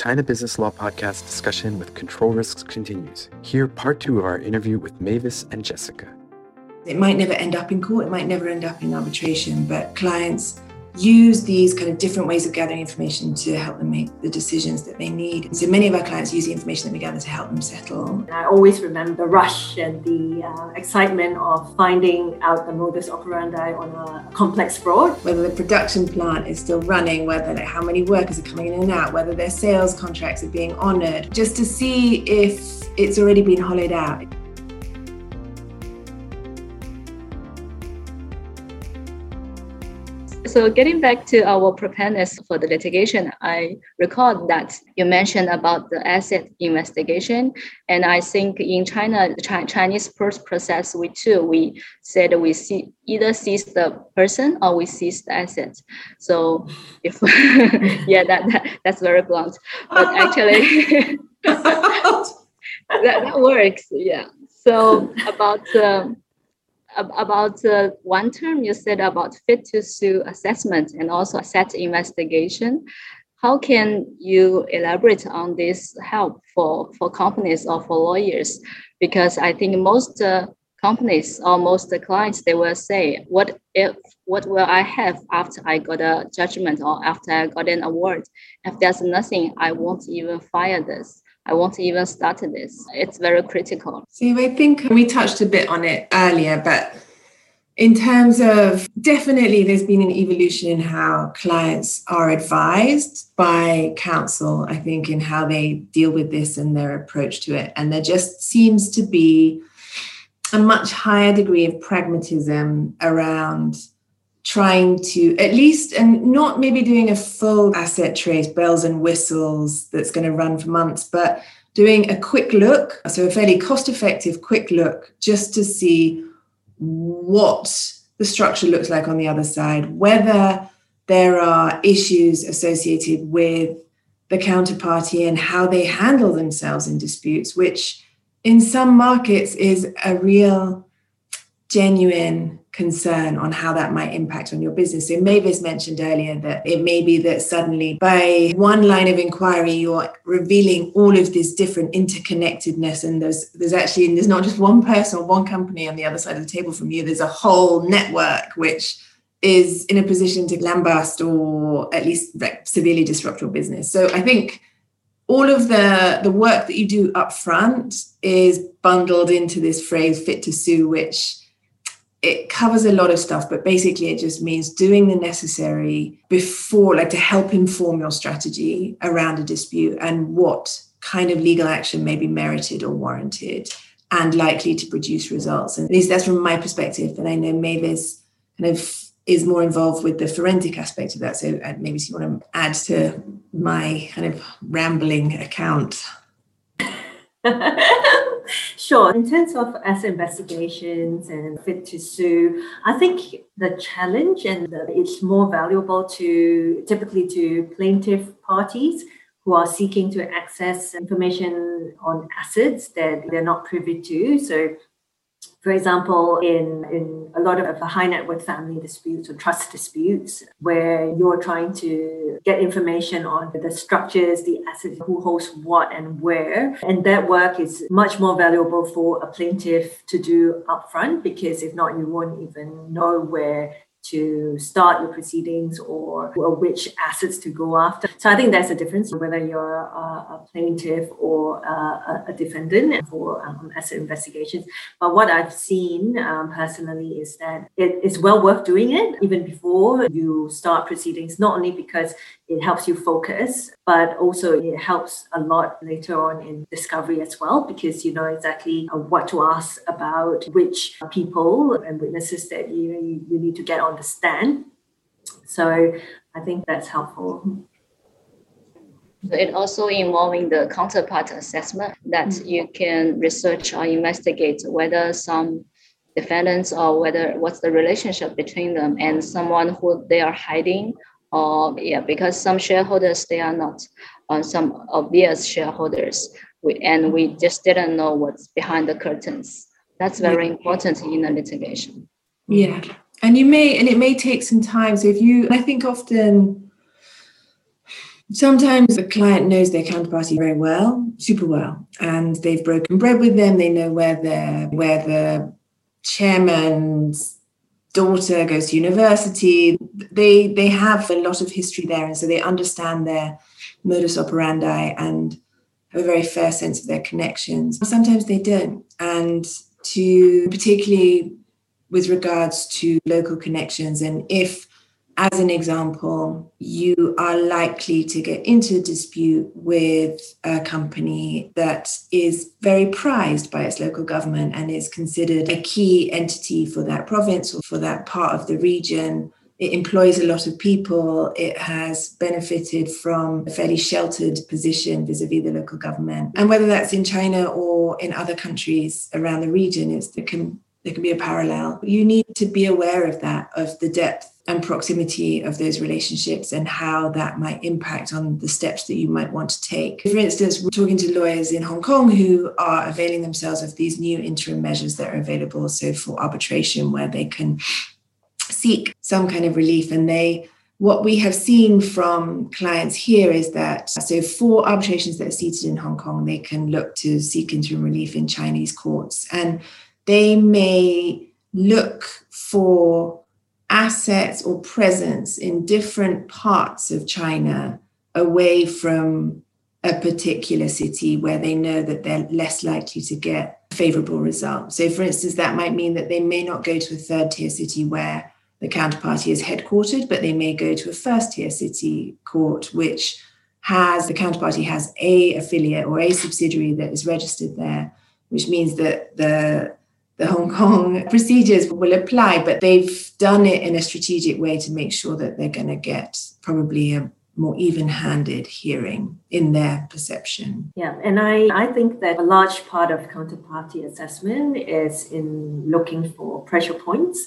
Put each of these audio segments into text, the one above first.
China Business Law Podcast discussion with Control Risks continues. Here, part two of our interview with Mavis and Jessica. It might never end up in court, it might never end up in arbitration, but clients use these kind of different ways of gathering information to help them make the decisions that they need. So many of our clients use the information that we gather to help them settle. I always remember the rush and the uh, excitement of finding out the modus operandi on a complex fraud. Whether the production plant is still running, whether like, how many workers are coming in and out, whether their sales contracts are being honoured, just to see if it's already been hollowed out. So getting back to our preparedness for the litigation, I recall that you mentioned about the asset investigation, and I think in China, the Chinese first process, we too we said we see either seize the person or we seize the assets. So if yeah, that, that that's very blunt, but actually that, that works. Yeah. So about. Um, about uh, one term you said about fit to sue assessment and also asset investigation. How can you elaborate on this help for, for companies or for lawyers? Because I think most uh, companies or most clients they will say, "What if? What will I have after I got a judgment or after I got an award? If there's nothing, I won't even fire this." I won't even start this. It's very critical. So I think we touched a bit on it earlier, but in terms of definitely there's been an evolution in how clients are advised by counsel, I think, in how they deal with this and their approach to it. And there just seems to be a much higher degree of pragmatism around trying to at least and not maybe doing a full asset trace bells and whistles that's going to run for months but doing a quick look so a fairly cost effective quick look just to see what the structure looks like on the other side whether there are issues associated with the counterparty and how they handle themselves in disputes which in some markets is a real genuine concern on how that might impact on your business. So Mavis mentioned earlier that it may be that suddenly by one line of inquiry you're revealing all of this different interconnectedness and there's there's actually there's not just one person or one company on the other side of the table from you there's a whole network which is in a position to lambast or at least severely disrupt your business. So I think all of the the work that you do up front is bundled into this phrase fit to sue which it covers a lot of stuff, but basically it just means doing the necessary before, like to help inform your strategy around a dispute and what kind of legal action may be merited or warranted and likely to produce results. And at least that's from my perspective. And I know Mavis kind of is more involved with the forensic aspect of that. So uh, maybe you want to add to my kind of rambling account. Sure. In terms of asset investigations and fit to sue, I think the challenge and the, it's more valuable to typically to plaintiff parties who are seeking to access information on assets that they're not privy to. So for example, in, in a lot of high net worth family disputes or trust disputes, where you're trying to get information on the structures, the assets, who holds what and where. And that work is much more valuable for a plaintiff to do upfront because if not, you won't even know where to start your proceedings or, or, which assets to go after. So I think there's a difference whether you're a, a plaintiff or a, a defendant for um, asset investigations. But what I've seen um, personally is that it is well worth doing it even before you start proceedings, not only because it helps you focus, but also it helps a lot later on in discovery as well, because you know exactly uh, what to ask about which people and witnesses that you, you need to get on the stand. So I think that's helpful. It also involving the counterpart assessment that mm-hmm. you can research or investigate whether some defendants or whether what's the relationship between them and someone who they are hiding or yeah, because some shareholders they are not uh, some obvious shareholders, we, and we just didn't know what's behind the curtains. That's very important in a litigation. Yeah, and you may and it may take some time. So if you, I think often sometimes the client knows their counterparty very well, super well, and they've broken bread with them. They know where their where the chairman's daughter goes to university. They they have a lot of history there, and so they understand their modus operandi and have a very fair sense of their connections. Sometimes they don't, and to particularly with regards to local connections, and if as an example, you are likely to get into a dispute with a company that is very prized by its local government and is considered a key entity for that province or for that part of the region. It employs a lot of people. It has benefited from a fairly sheltered position vis a vis the local government. And whether that's in China or in other countries around the region, it's, there, can, there can be a parallel. You need to be aware of that, of the depth and proximity of those relationships and how that might impact on the steps that you might want to take. For instance, we're talking to lawyers in Hong Kong who are availing themselves of these new interim measures that are available. So for arbitration, where they can seek some kind of relief and they what we have seen from clients here is that so for arbitrations that are seated in Hong Kong, they can look to seek interim relief in Chinese courts. And they may look for assets or presence in different parts of China away from a particular city where they know that they're less likely to get favorable results. So, for instance, that might mean that they may not go to a third tier city where the counterparty is headquartered, but they may go to a first tier city court, which has the counterparty has a affiliate or a subsidiary that is registered there, which means that the the Hong Kong procedures will apply, but they've done it in a strategic way to make sure that they're going to get probably a more even-handed hearing in their perception. Yeah, and I, I think that a large part of counterparty assessment is in looking for pressure points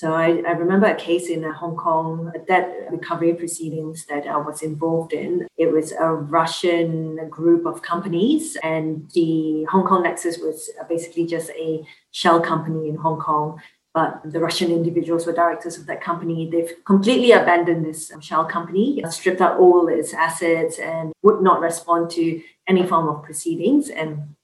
so I, I remember a case in Hong Kong, debt recovery proceedings that I was involved in. It was a Russian group of companies, and the Hong Kong Nexus was basically just a shell company in Hong Kong. But the Russian individuals were directors of that company. They've completely abandoned this shell company, stripped out all its assets, and would not respond to any form of proceedings. And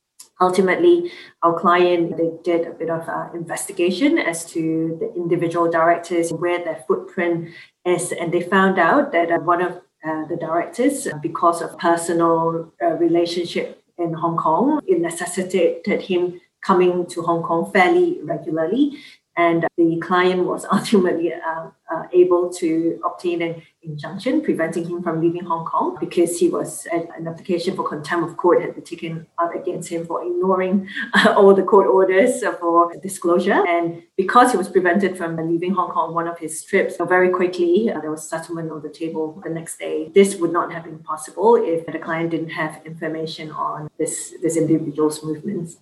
ultimately our client they did a bit of uh, investigation as to the individual directors where their footprint is and they found out that uh, one of uh, the directors uh, because of personal relationship in hong kong it necessitated him coming to hong kong fairly regularly and the client was ultimately uh, uh, able to obtain an injunction preventing him from leaving Hong Kong because he was an application for contempt of court had been taken up against him for ignoring uh, all the court orders for disclosure. And because he was prevented from leaving Hong Kong on one of his trips, very quickly uh, there was settlement on the table the next day. This would not have been possible if the client didn't have information on this this individual's movements.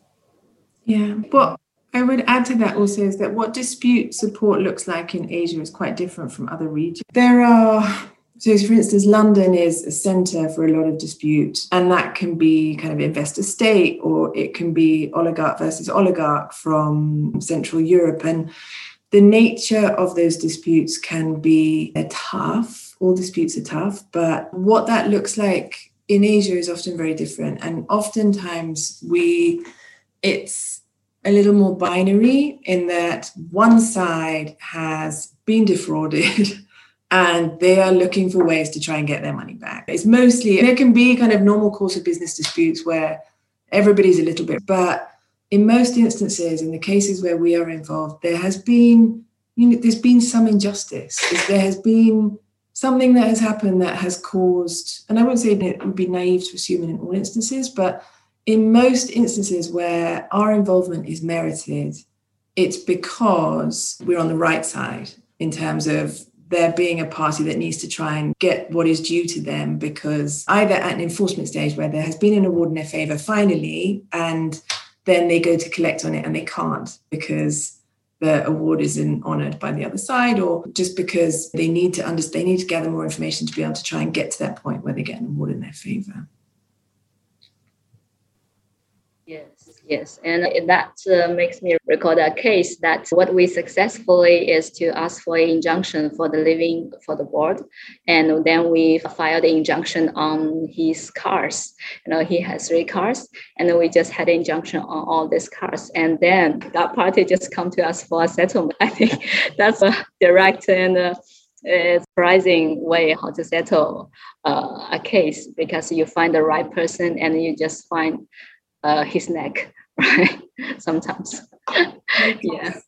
Yeah. Well, I would add to that also is that what dispute support looks like in Asia is quite different from other regions. There are so, for instance, London is a center for a lot of dispute, and that can be kind of investor state or it can be oligarch versus oligarch from Central Europe. And the nature of those disputes can be tough. All disputes are tough, but what that looks like in Asia is often very different. And oftentimes, we, it's, a little more binary in that one side has been defrauded and they are looking for ways to try and get their money back. It's mostly, there can be kind of normal course of business disputes where everybody's a little bit, but in most instances, in the cases where we are involved, there has been, you know, there's been some injustice. There has been something that has happened that has caused, and I wouldn't say it would be naive to assume in all instances, but in most instances where our involvement is merited, it's because we're on the right side in terms of there being a party that needs to try and get what is due to them because either at an enforcement stage where there has been an award in their favor finally and then they go to collect on it and they can't because the award isn't honored by the other side or just because they need to understand they need to gather more information to be able to try and get to that point where they get an award in their favor Yes, yes. And that uh, makes me recall a case that what we successfully is to ask for an injunction for the living for the board. And then we filed the injunction on his cars. You know, he has three cars and we just had an injunction on all these cars. And then that party just come to us for a settlement. I think that's a direct and uh, surprising way how to settle uh, a case because you find the right person and you just find uh, his neck, right? Sometimes, yeah.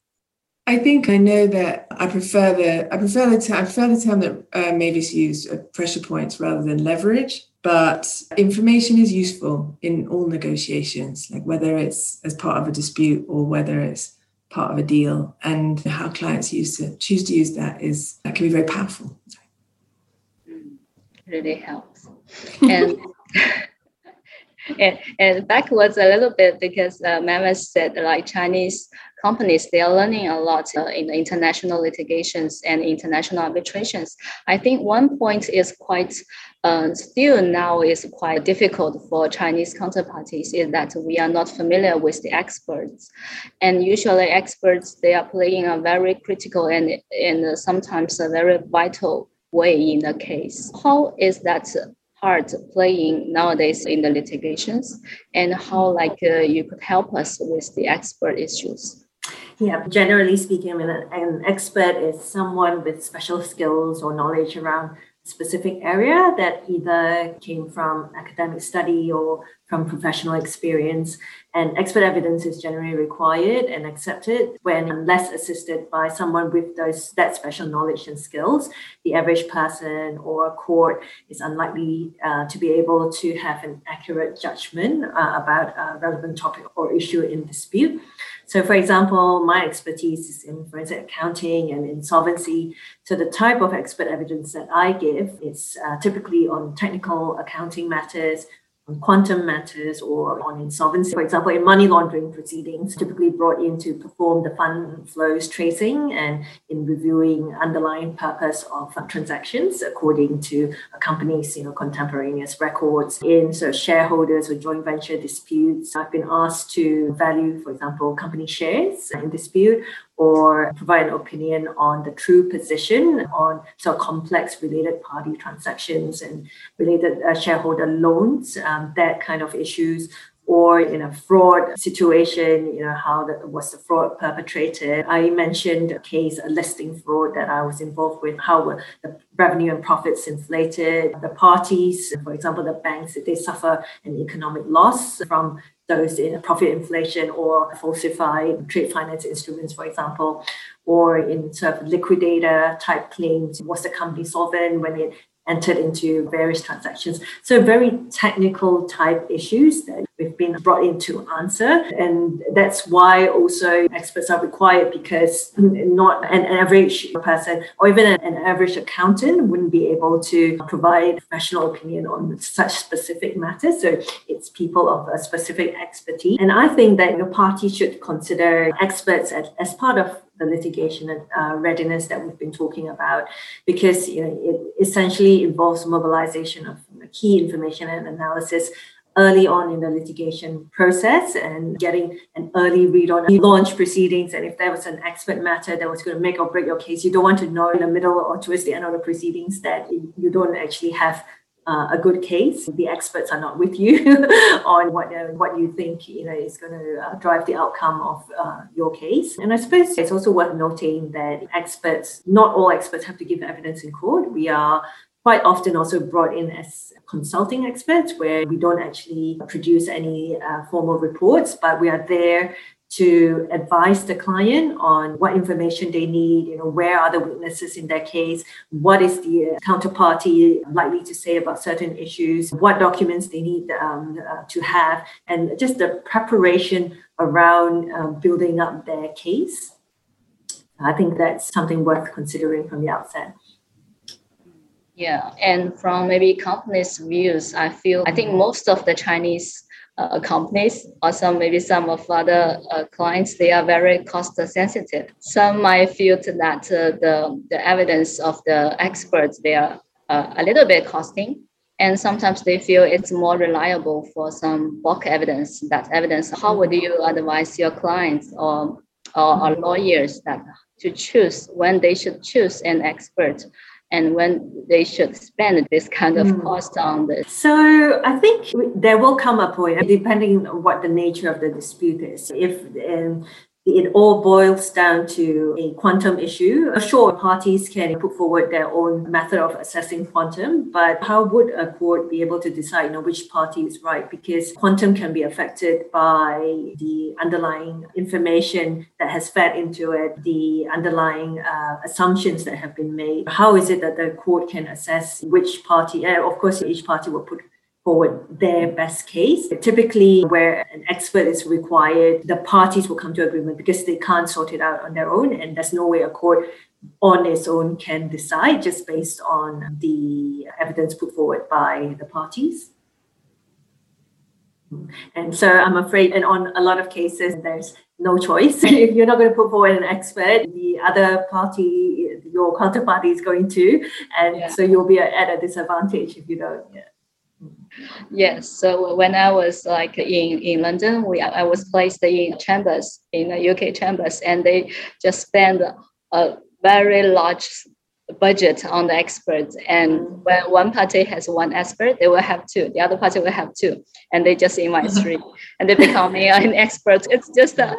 I think I know that I prefer the I prefer the term, I prefer the term that uh, Mavis used uh, pressure points rather than leverage. But information is useful in all negotiations, like whether it's as part of a dispute or whether it's part of a deal, and how clients use to choose to use that is that can be very powerful. Mm, really helps, and and, and backwards a little bit because uh, said like Chinese companies they are learning a lot uh, in international litigations and international arbitrations. I think one point is quite uh, still now is quite difficult for Chinese counterparties is that we are not familiar with the experts, and usually experts they are playing a very critical and and sometimes a very vital way in the case. How is that part playing nowadays in the litigations and how like uh, you could help us with the expert issues. Yeah, generally speaking, mean, an expert is someone with special skills or knowledge around specific area that either came from academic study or from professional experience. And expert evidence is generally required and accepted when unless assisted by someone with those that special knowledge and skills. The average person or court is unlikely uh, to be able to have an accurate judgment uh, about a relevant topic or issue in dispute. So, for example, my expertise is in forensic accounting and insolvency. So, the type of expert evidence that I give is uh, typically on technical accounting matters, on quantum matters or on insolvency. For example, in money laundering proceedings, typically brought in to perform the fund flows tracing and in reviewing underlying purpose of transactions according to a company's you know contemporaneous records. In sort of shareholders or joint venture disputes, I've been asked to value, for example, company shares in dispute or provide an opinion on the true position on so complex related party transactions and related uh, shareholder loans, um, that kind of issues. Or in a fraud situation, you know, how the, was the fraud perpetrated? I mentioned a case, a listing fraud that I was involved with, how the revenue and profits inflated. The parties, for example, the banks, if they suffer an economic loss from those in profit inflation or falsified trade finance instruments, for example, or in sort of liquidator type claims. Was the company solvent when it entered into various transactions. So very technical type issues that we've been brought in to answer. And that's why also experts are required because not an average person or even an average accountant wouldn't be able to provide professional opinion on such specific matters. So it's people of a specific expertise. And I think that the party should consider experts as, as part of the litigation uh, readiness that we've been talking about, because you know, it essentially involves mobilization of key information and analysis early on in the litigation process and getting an early read on launch proceedings. And if there was an expert matter that was going to make or break your case, you don't want to know in the middle or towards the end of the proceedings that you don't actually have uh, a good case. The experts are not with you on what uh, what you think you know is going to uh, drive the outcome of uh, your case. And I suppose it's also worth noting that experts, not all experts, have to give evidence in court. We are quite often also brought in as consulting experts, where we don't actually produce any uh, formal reports, but we are there to advise the client on what information they need, you know, where are the weaknesses in their case, what is the counterparty likely to say about certain issues, what documents they need um, uh, to have, and just the preparation around um, building up their case. I think that's something worth considering from the outset. Yeah, and from maybe companies' views, I feel I think most of the Chinese uh, companies, also maybe some of other uh, clients, they are very cost sensitive. Some might feel that uh, the, the evidence of the experts, they are uh, a little bit costing and sometimes they feel it's more reliable for some bulk evidence that evidence how would you advise your clients or, or, or lawyers that to choose when they should choose an expert and when they should spend this kind of mm. cost on this. So I think there will come a point, depending on what the nature of the dispute is. If um, it all boils down to a quantum issue. Sure, parties can put forward their own method of assessing quantum, but how would a court be able to decide you know, which party is right? Because quantum can be affected by the underlying information that has fed into it, the underlying uh, assumptions that have been made. How is it that the court can assess which party? Uh, of course, each party will put forward their best case. Typically, where an expert is required, the parties will come to agreement because they can't sort it out on their own, and there's no way a court on its own can decide just based on the evidence put forward by the parties. And so I'm afraid, and on a lot of cases, there's no choice. if you're not going to put forward an expert, the other party, your counterparty is going to. And yeah. so you'll be at a disadvantage if you don't. Yeah. Yes. So when I was like in, in London, we I was placed in chambers in the UK chambers, and they just spend a very large budget on the experts. And when one party has one expert, they will have two. The other party will have two, and they just invite three, and they become an expert. It's just uh,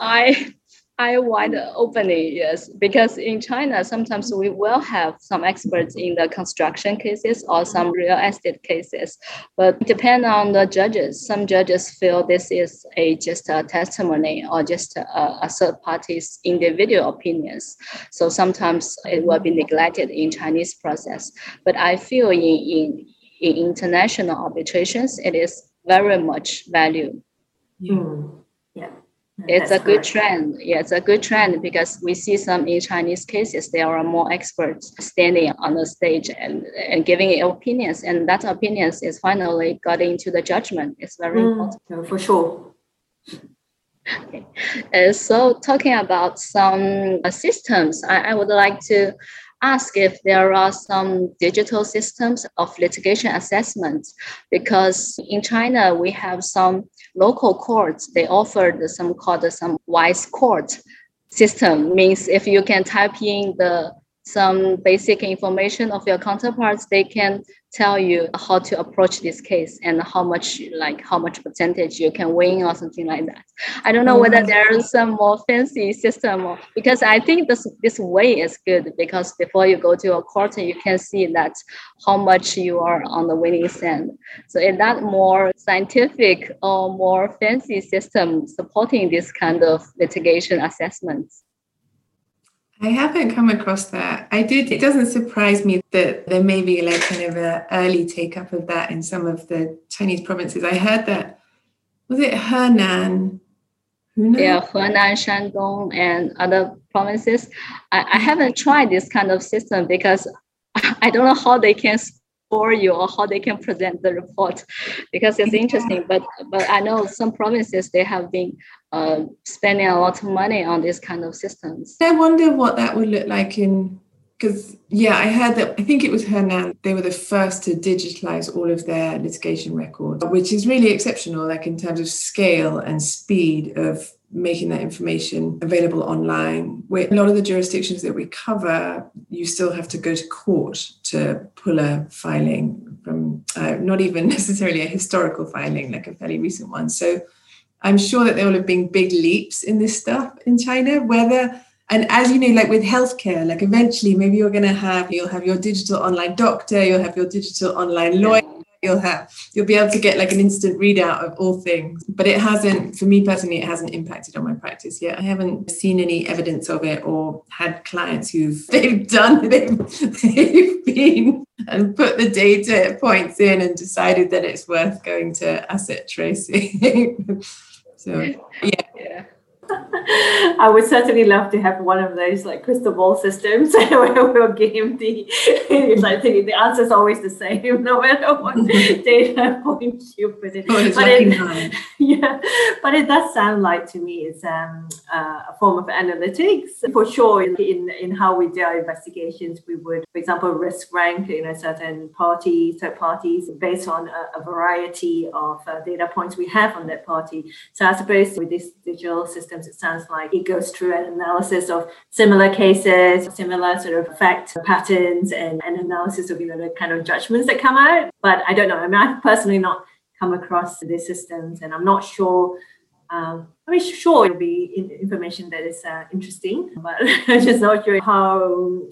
I I wide opening, yes, because in China, sometimes we will have some experts in the construction cases or some real estate cases, but depend on the judges. Some judges feel this is a just a testimony or just a, a third party's individual opinions. So sometimes it will be neglected in Chinese process. But I feel in, in, in international arbitrations, it is very much value. Mm. Yeah it's That's a good trend. Yeah, it's a good trend because we see some in Chinese cases, there are more experts standing on the stage and, and giving opinions. And that opinions is finally got into the judgment. It's very mm, important. For sure. Okay. Uh, so talking about some uh, systems, I, I would like to ask if there are some digital systems of litigation assessment because in China we have some local courts. They offered some called some wise court system. Means if you can type in the some basic information of your counterparts they can tell you how to approach this case and how much like how much percentage you can win or something like that. I don't know whether mm. there is some more fancy system or, because i think this this way is good because before you go to a court you can see that how much you are on the winning side so is that more scientific or more fancy system supporting this kind of litigation assessments I haven't come across that. I did. It doesn't surprise me that there may be like kind of an early take up of that in some of the Chinese provinces. I heard that was it Henan. Hunan? Yeah, Henan, Shandong, and other provinces. I, I haven't tried this kind of system because I don't know how they can score you or how they can present the report because it's interesting but but i know some provinces they have been uh, spending a lot of money on these kind of systems i wonder what that would look like in because yeah i heard that i think it was Henan. they were the first to digitalize all of their litigation records which is really exceptional like in terms of scale and speed of making that information available online. Where a lot of the jurisdictions that we cover, you still have to go to court to pull a filing from uh, not even necessarily a historical filing, like a fairly recent one. So I'm sure that there will have been big leaps in this stuff in China, whether and as you know like with healthcare like eventually maybe you're going to have you'll have your digital online doctor you'll have your digital online lawyer you'll have you'll be able to get like an instant readout of all things. But it hasn't for me personally it hasn't impacted on my practice yet. I haven't seen any evidence of it or had clients who've they've done they've, they've been and put the data points in and decided that it's worth going to asset tracing so yeah, yeah. I would certainly love to have one of those like crystal ball systems where we'll give the it's like the, the answer is always the same no matter what data point you put in. Oh, but it, yeah, but it does sound like to me it's um, uh, a form of analytics for sure. In, in in how we do our investigations, we would, for example, risk rank you know certain party third parties based on a, a variety of uh, data points we have on that party. So I suppose with this digital systems, it sounds like it goes through an analysis of similar cases, similar sort of fact patterns, and an analysis of you know the kind of judgments that come out. But I don't know. I mean, I've personally not come across these systems, and I'm not sure. Um, I mean, sure, it'll be information that is uh, interesting, but I'm just not sure how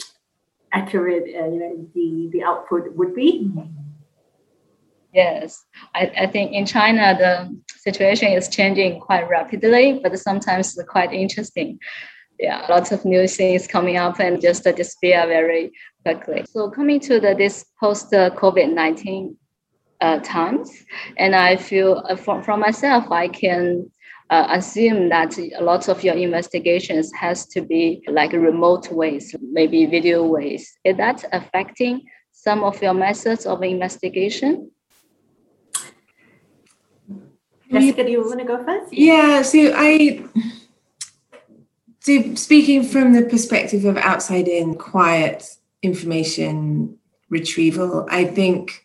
accurate uh, you know the the output would be. Yes, I, I think in China the situation is changing quite rapidly, but sometimes quite interesting. Yeah, lots of new things coming up and just disappear very quickly. So coming to the this post COVID nineteen uh, times, and I feel uh, from from myself I can uh, assume that a lot of your investigations has to be like remote ways, maybe video ways. Is that affecting some of your methods of investigation? Jessica, do you want to go first? Yeah, so I so speaking from the perspective of outside in quiet information retrieval, I think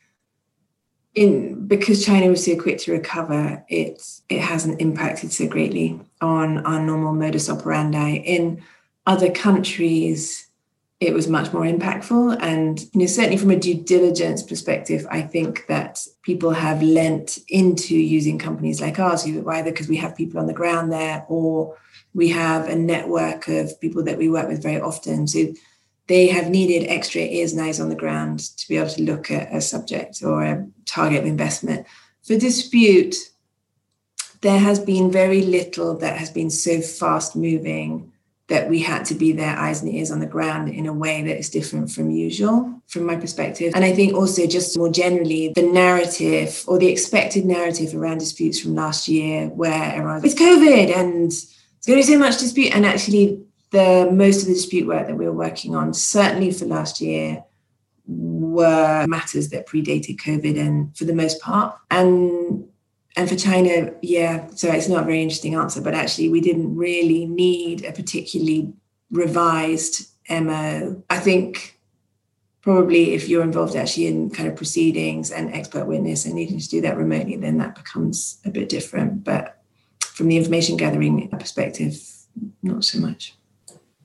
in because China was so quick to recover, it it hasn't impacted so greatly on our normal modus operandi. In other countries, it was much more impactful. And you know, certainly from a due diligence perspective, I think that people have lent into using companies like ours, either because we have people on the ground there or we have a network of people that we work with very often. So they have needed extra ears and eyes on the ground to be able to look at a subject or a target of investment. For dispute, there has been very little that has been so fast moving that we had to be their eyes and ears on the ground in a way that is different from usual from my perspective. And i think also just more generally the narrative or the expected narrative around disputes from last year where everyone it's covid and it's going to be so much dispute. And actually the most of the dispute work that we were working on certainly for last year were matters that predated covid and for the most part. And and for China, yeah, so it's not a very interesting answer, but actually, we didn't really need a particularly revised MO. I think probably if you're involved actually in kind of proceedings and expert witness and needing to do that remotely, then that becomes a bit different. But from the information gathering perspective, not so much.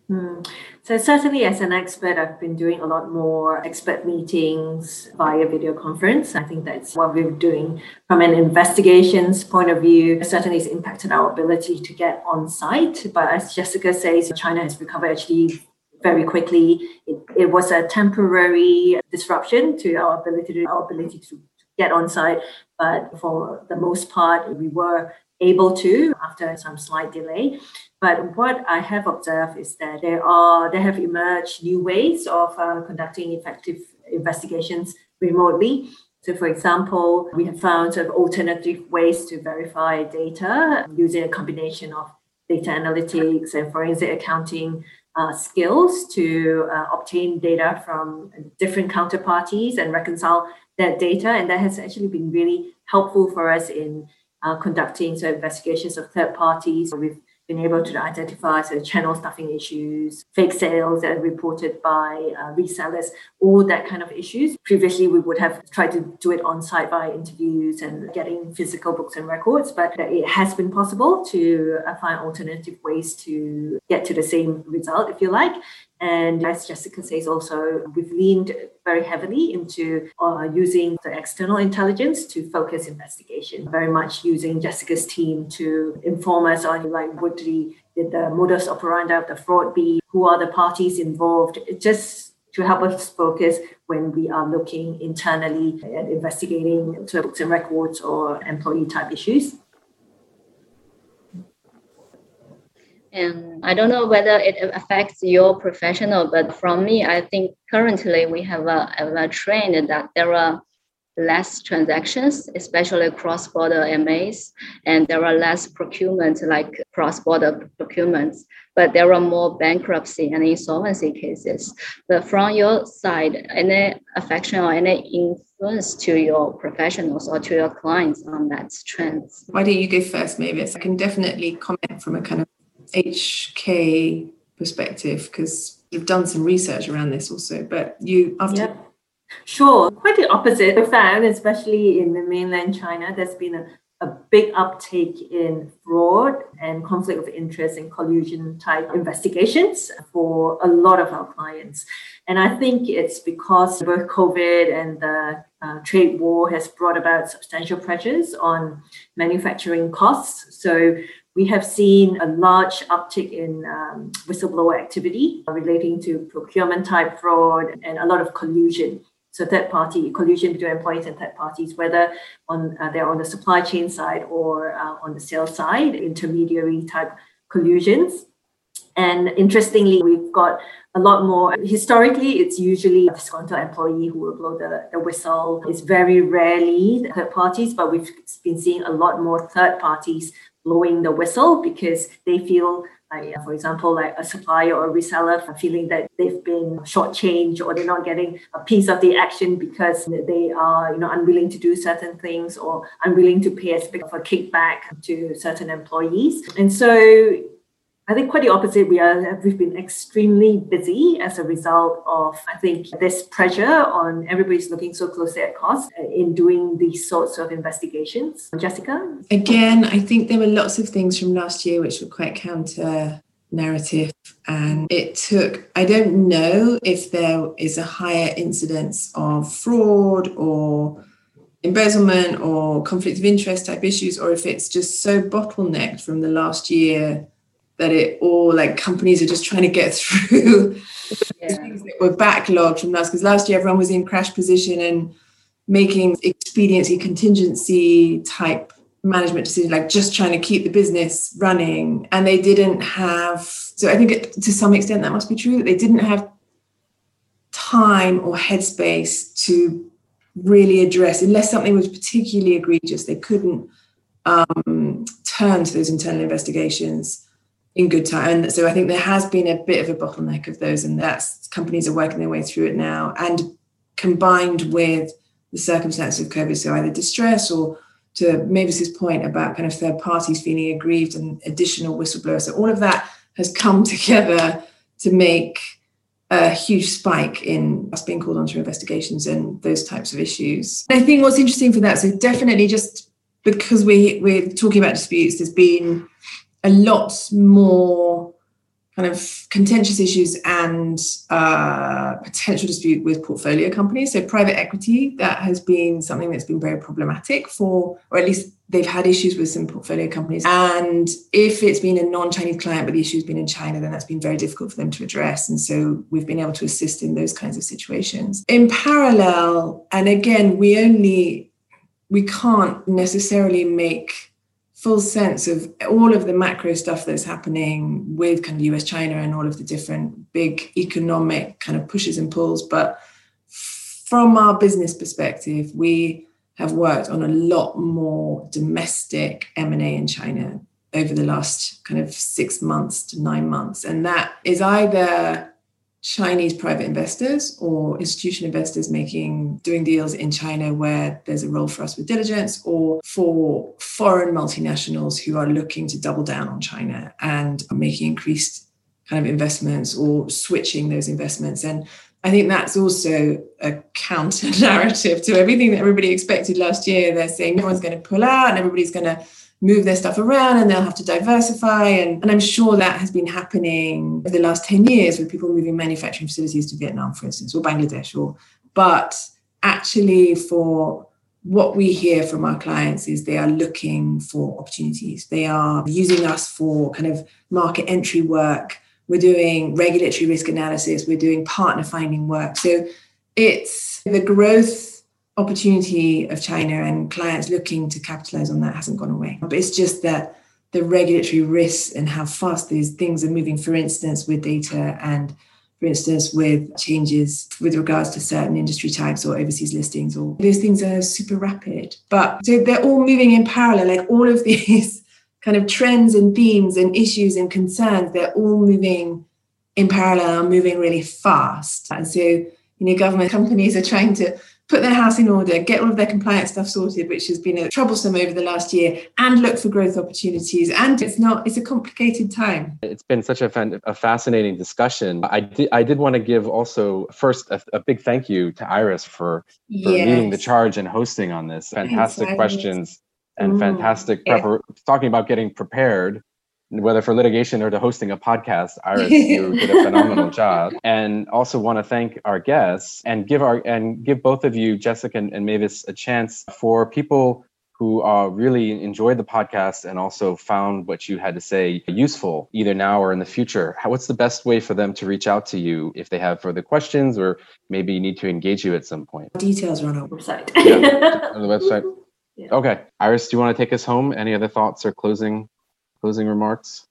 Hmm. So certainly as an expert, I've been doing a lot more expert meetings via video conference. I think that's what we're doing from an investigations point of view. Certainly it's impacted our ability to get on site. But as Jessica says, China has recovered actually very quickly. It, it was a temporary disruption to our ability to our ability to get on site. But for the most part, we were able to after some slight delay. But what I have observed is that there are there have emerged new ways of uh, conducting effective investigations remotely. So, for example, we have found sort of alternative ways to verify data using a combination of data analytics and forensic accounting uh, skills to uh, obtain data from different counterparties and reconcile that data. And that has actually been really helpful for us in uh, conducting so investigations of third parties. We've been able to identify so channel stuffing issues, fake sales that are reported by uh, resellers, all that kind of issues. Previously, we would have tried to do it on site via interviews and getting physical books and records, but it has been possible to uh, find alternative ways to get to the same result, if you like. And as Jessica says, also, we've leaned very heavily into uh, using the external intelligence to focus investigation, very much using Jessica's team to inform us on like what the, the modus operandi of the fraud be, who are the parties involved, just to help us focus when we are looking internally at investigating to books and records or employee type issues. And I don't know whether it affects your professional, but from me, I think currently we have a, a trend that there are less transactions, especially cross-border MAs, and there are less procurement like cross-border procurements, but there are more bankruptcy and insolvency cases. But from your side, any affection or any influence to your professionals or to your clients on that trend? Why don't you go first, Mavis? I can definitely comment from a kind of HK perspective because you've done some research around this also, but you after yep. Sure, quite the opposite. I found, especially in the mainland China, there's been a, a big uptake in fraud and conflict of interest and collusion type investigations for a lot of our clients. And I think it's because both COVID and the uh, trade war has brought about substantial pressures on manufacturing costs. So we have seen a large uptick in um, whistleblower activity relating to procurement type fraud and a lot of collusion. So third party collusion between employees and third parties, whether on uh, they're on the supply chain side or uh, on the sales side, intermediary type collusions. And interestingly, we've got a lot more. Historically, it's usually a disgruntled employee who will blow the, the whistle. It's very rarely third parties, but we've been seeing a lot more third parties blowing the whistle because they feel like, for example, like a supplier or a reseller feeling that they've been shortchanged or they're not getting a piece of the action because they are, you know, unwilling to do certain things or unwilling to pay a bit of a kickback to certain employees. And so I think quite the opposite. We are we've been extremely busy as a result of I think this pressure on everybody's looking so closely at cost uh, in doing these sorts of investigations. Jessica, again, I think there were lots of things from last year which were quite counter narrative and it took i don't know if there is a higher incidence of fraud or embezzlement or conflict of interest type issues or if it's just so bottlenecked from the last year that it all like companies are just trying to get through yeah. things that were backlogged from last because last year everyone was in crash position and making expediency contingency type management decisions like just trying to keep the business running and they didn't have so i think it, to some extent that must be true that they didn't have time or headspace to really address unless something was particularly egregious they couldn't um, turn to those internal investigations in good time. And so I think there has been a bit of a bottleneck of those, and that's companies are working their way through it now. And combined with the circumstances of COVID, so either distress or to Mavis's point about kind of third parties feeling aggrieved and additional whistleblowers. So all of that has come together to make a huge spike in us being called onto investigations and those types of issues. I think what's interesting for that, so definitely just because we we're talking about disputes, there's been a lot more kind of contentious issues and uh, potential dispute with portfolio companies. So private equity, that has been something that's been very problematic for, or at least they've had issues with some portfolio companies. And if it's been a non-Chinese client, but the issue's been in China, then that's been very difficult for them to address. And so we've been able to assist in those kinds of situations. In parallel, and again, we only we can't necessarily make full sense of all of the macro stuff that's happening with kind of US China and all of the different big economic kind of pushes and pulls. But from our business perspective we have worked on a lot more domestic M&A in China over the last kind of 6 months to 9 months. And that is either Chinese private investors or institutional investors making doing deals in China where there's a role for us with diligence or for foreign multinationals who are looking to double down on China and making increased kind of investments or switching those investments and I think that's also a counter narrative to everything that everybody expected last year. They're saying no one's going to pull out and everybody's going to move their stuff around and they'll have to diversify. And, and I'm sure that has been happening over the last 10 years with people moving manufacturing facilities to Vietnam, for instance, or Bangladesh. Or but actually for what we hear from our clients is they are looking for opportunities. They are using us for kind of market entry work. We're doing regulatory risk analysis. We're doing partner finding work. So it's the growth opportunity of China and clients looking to capitalize on that hasn't gone away. But it's just that the regulatory risks and how fast these things are moving, for instance, with data and for instance, with changes with regards to certain industry types or overseas listings, or those things are super rapid. But so they're all moving in parallel, like all of these kind of trends and themes and issues and concerns, they're all moving in parallel moving really fast. And so, you know, government companies are trying to put their house in order, get all of their compliance stuff sorted, which has been a troublesome over the last year, and look for growth opportunities. And it's not, it's a complicated time. It's been such a, fan, a fascinating discussion. I did, I did want to give also first a, a big thank you to Iris for, for yes. leading the charge and hosting on this. Fantastic questions and mm, fantastic prepar- yeah. talking about getting prepared whether for litigation or to hosting a podcast, Iris, you did a phenomenal job. And also want to thank our guests and give our and give both of you, Jessica and, and Mavis, a chance for people who uh, really enjoyed the podcast and also found what you had to say useful, either now or in the future. How, what's the best way for them to reach out to you if they have further questions or maybe need to engage you at some point? Details are on our website. yeah, on the website. Yeah. Okay, Iris, do you want to take us home? Any other thoughts or closing closing remarks?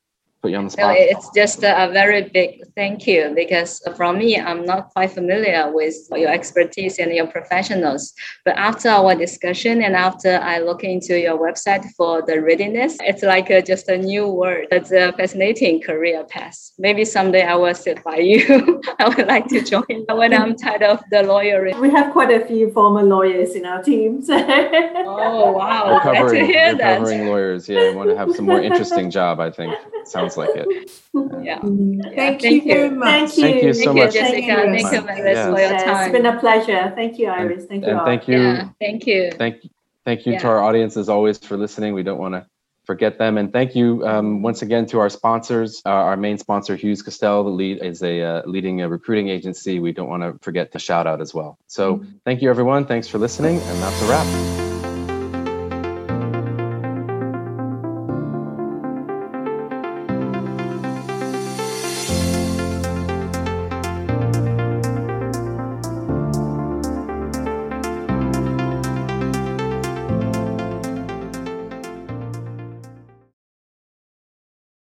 Put you on the spot. No, it's just a very big thank you because from me, I'm not quite familiar with your expertise and your professionals. But after our discussion and after I look into your website for the readiness, it's like a, just a new word. It's a fascinating career path. Maybe someday I will sit by you. I would like to join when I'm tired of the lawyering. We have quite a few former lawyers in our teams. oh wow! Recovering, recovering lawyers. Yeah, I want to have some more interesting job. I think sounds like it. Yeah. Thank, you very much. Thank you. Thank you so thank much. You, Jessica. Thank you, Thank you for your time. It's been a pleasure. Thank you, Iris. Thank you. And, thank you. Yeah, thank you. Thank thank you yeah. to our audience as always for listening. We don't want to forget them. And thank you um, once again to our sponsors. Uh, our main sponsor, Hughes Castell, the lead is a uh, leading a recruiting agency. We don't want to forget to shout out as well. So mm-hmm. thank you, everyone. Thanks for listening, and that's a wrap.